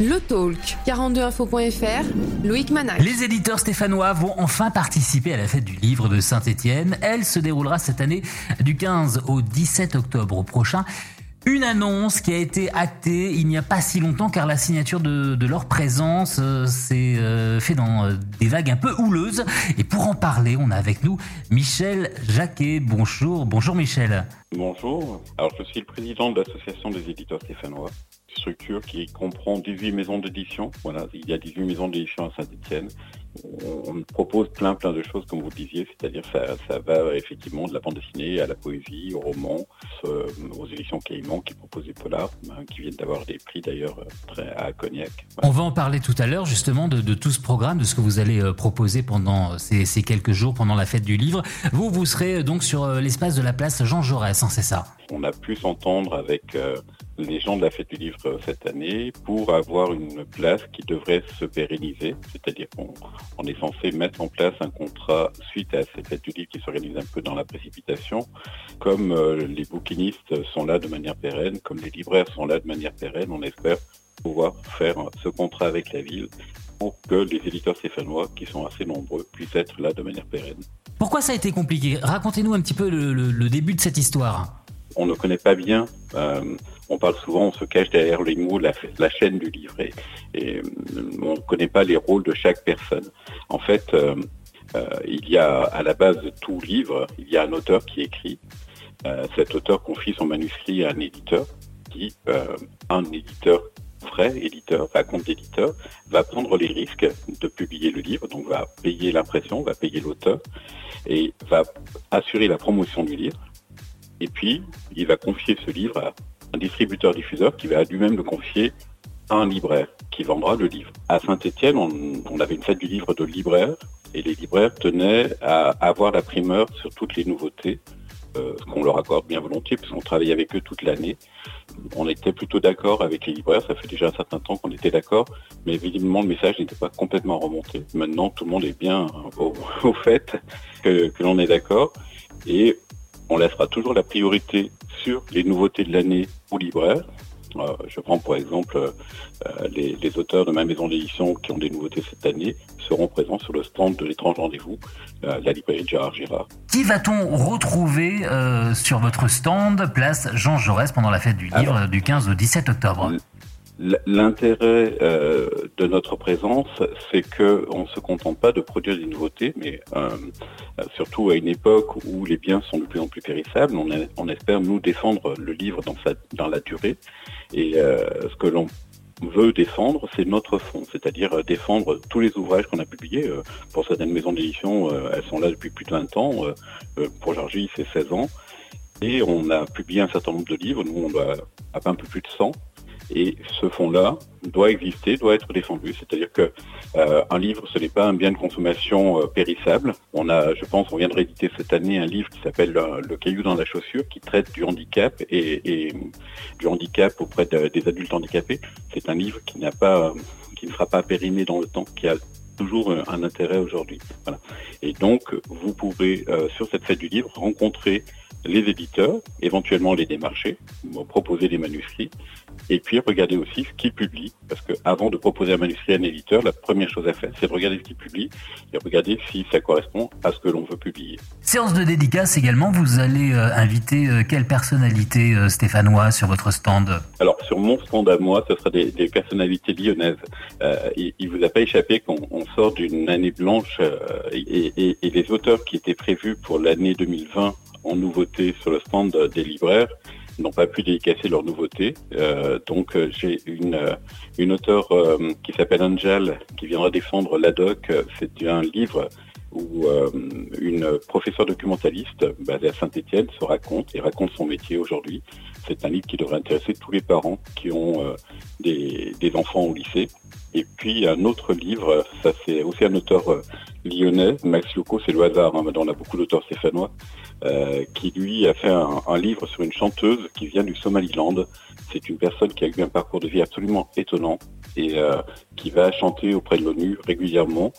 Le Talk, 42info.fr, Loïc Manac. Les éditeurs stéphanois vont enfin participer à la fête du livre de Saint-Étienne. Elle se déroulera cette année du 15 au 17 octobre prochain. Une annonce qui a été actée il n'y a pas si longtemps car la signature de, leur présence euh, s'est euh, fait dans euh, des vagues un peu houleuses. Et pour en parler, on a avec nous Michel Jacquet. Bonjour, bonjour Michel. Bonjour. Alors je suis le président de l'association des éditeurs stéphanois structure qui comprend 18 maisons d'édition. Voilà, il y a 18 maisons d'édition à Saint-Etienne. On propose plein plein de choses comme vous disiez, c'est-à-dire ça, va effectivement de la bande dessinée à la poésie, au roman, euh, aux éditions Caïman qui proposent des polars, ben, qui viennent d'avoir des prix d'ailleurs très à Cognac. On va en parler tout à l'heure justement de, tout ce programme, de ce que vous allez euh, proposer pendant ces, quelques jours, pendant la fête du livre. Vous, vous serez donc sur euh, l'espace de la place Jean Jaurès, hein, c'est ça? On a pu s'entendre avec les gens de la fête du livre cette année pour avoir une place qui devrait se pérenniser, c'est-à-dire qu'on est censé mettre en place un contrat suite à cette fête du livre qui s'organise un peu dans la précipitation, comme euh, les bouquinistes sont là de manière pérenne, comme les libraires sont là de manière pérenne, on espère pouvoir faire ce contrat avec la ville pour que les éditeurs stéphanois, qui sont assez nombreux, puissent être là de manière pérenne. Pourquoi ça a été compliqué? Racontez-nous un petit peu le, début de cette histoire. On ne connaît pas bien euh, on parle souvent, on se cache derrière les mots, la, chaîne du livre, et, euh, on ne connaît pas les rôles de chaque personne. En fait, euh, il y a à la base de tout livre, il y a un auteur qui écrit. cet auteur confie son manuscrit à un éditeur, qui, un éditeur vrai éditeur, un compte d'éditeur, va prendre les risques de publier le livre, donc va payer l'impression, va payer l'auteur, et va assurer la promotion du livre. Et puis, il va confier ce livre à un distributeur-diffuseur qui va lui-même le confier à un libraire qui vendra le livre. À Saint-Étienne, on, avait une fête du livre de libraires et les libraires tenaient à avoir la primeur sur toutes les nouveautés, euh, qu'on leur accorde bien volontiers puisqu'on travaille avec eux toute l'année. On était plutôt d'accord avec les libraires, ça fait déjà un certain temps qu'on était d'accord, mais évidemment le message n'était pas complètement remonté. Maintenant, tout le monde est bien au, fait que, que l'on est d'accord et on laissera toujours la priorité sur les nouveautés de l'année aux libraires. Euh, je prends pour exemple euh, les, auteurs de ma maison d'édition qui ont des nouveautés cette année seront présents sur le stand de l'étrange rendez-vous, euh, la librairie de Gérard Girard. Qui va-t-on retrouver sur votre stand, place Jean Jaurès, pendant la fête du livre du 15 au 17 octobre? L'intérêt euh, de notre présence, c'est qu'on ne se contente pas de produire des nouveautés, mais euh, surtout à une époque où les biens sont de plus en plus périssables, on, espère nous défendre le livre dans, la durée. Et euh, ce que l'on veut défendre, c'est notre fond, c'est-à-dire défendre tous les ouvrages qu'on a publiés. Pour certaines maisons d'édition, elles sont là depuis plus de 20 ans. Pour Georgie, c'est 16 ans. Et on a publié un certain nombre de livres. Nous, on à un peu plus de 100. Et ce fonds-là doit exister, doit être défendu. C'est-à-dire que euh, livre, ce n'est pas un bien de consommation euh, périssable. On a, je pense, on vient de rééditer cette année un livre qui s'appelle euh, Le caillou dans la chaussure, qui traite du handicap et, du handicap auprès des adultes handicapés. C'est un livre qui n'a pas, qui ne sera pas périmé dans le temps, qui a toujours un intérêt aujourd'hui. Voilà. Et donc, vous pourrez, sur cette fête du livre, rencontrer les éditeurs, éventuellement les démarcher, proposer des manuscrits, et puis regarder aussi ce qu'ils publient, parce qu'avant de proposer un manuscrit à un éditeur, la première chose à faire, c'est de regarder ce qu'il publie et regarder si ça correspond à ce que l'on veut publier. Séance de dédicace également, vous allez euh, inviter euh, quelle personnalité euh, stéphanoise sur votre stand? Alors sur mon stand à moi, ce sera des, personnalités lyonnaises. il, ne vous a pas échappé qu'on sort d'une année blanche et, et les auteurs qui étaient prévus pour l'année 2020 en nouveauté sur le stand des libraires n'ont pas pu dédicacer leurs nouveautés. Euh, donc euh, j'ai une, euh, une auteure qui s'appelle Angel qui viendra défendre l'ADOC. C'est un livre où une professeure documentaliste basée à Saint-Étienne se raconte et raconte son métier aujourd'hui. C'est un livre qui devrait intéresser tous les parents qui ont des, des, enfants au lycée. Et puis un autre livre, ça c'est aussi un auteur lyonnais, Max Loco, c'est le hasard, hein, on a beaucoup d'auteurs stéphanois, euh, qui lui a fait un, livre sur une chanteuse qui vient du Somaliland. C'est une personne qui a eu un parcours de vie absolument étonnant et euh, qui va chanter auprès de l'ONU régulièrement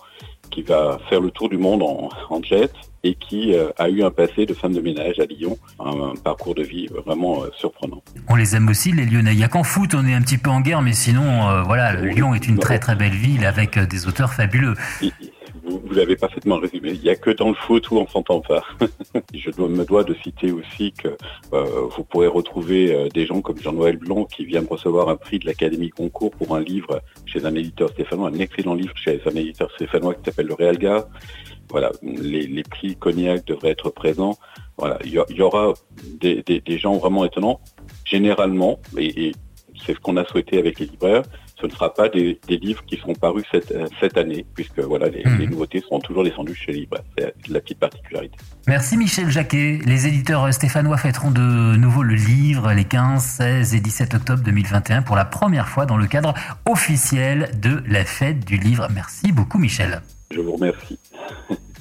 qui va faire le tour du monde en, en jet et qui euh, a eu un passé de femme de ménage à Lyon, un, parcours de vie vraiment surprenant. On les aime aussi les Lyonnais. Il n'y a qu'en foot, on est un petit peu en guerre, mais sinon, voilà, Lyon est une très très belle ville avec des auteurs fabuleux. Vous l'avez parfaitement résumé. Il n'y a que dans le foot où on s'entend pas. Je me dois de citer aussi que euh, vous pourrez retrouver euh, des gens comme Jean-Noël Blanc qui vient de recevoir un prix de l'Académie Concours pour un livre chez un éditeur stéphanois, un excellent livre chez un éditeur stéphanois qui s'appelle Le Réal Gare. Voilà, les, prix Cognac devraient être présents. Voilà, il y, aura des, gens vraiment étonnants. Généralement, et c'est ce qu'on a souhaité avec les libraires, ce ne sera pas des, des, livres qui seront parus cette, euh, cette année, puisque voilà, les, mmh. les, nouveautés seront toujours descendues chez les libraires. C'est la petite particularité. Merci Michel Jacquet. Les éditeurs stéphanois fêteront de nouveau le livre les 15, 16 et 17 octobre 2021 pour la première fois dans le cadre officiel de la fête du livre. Merci beaucoup Michel. Je vous remercie.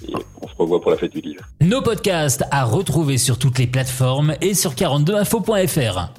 Et on se revoit pour la fête du livre. Nos podcasts à retrouver sur toutes les plateformes et sur 42info.fr.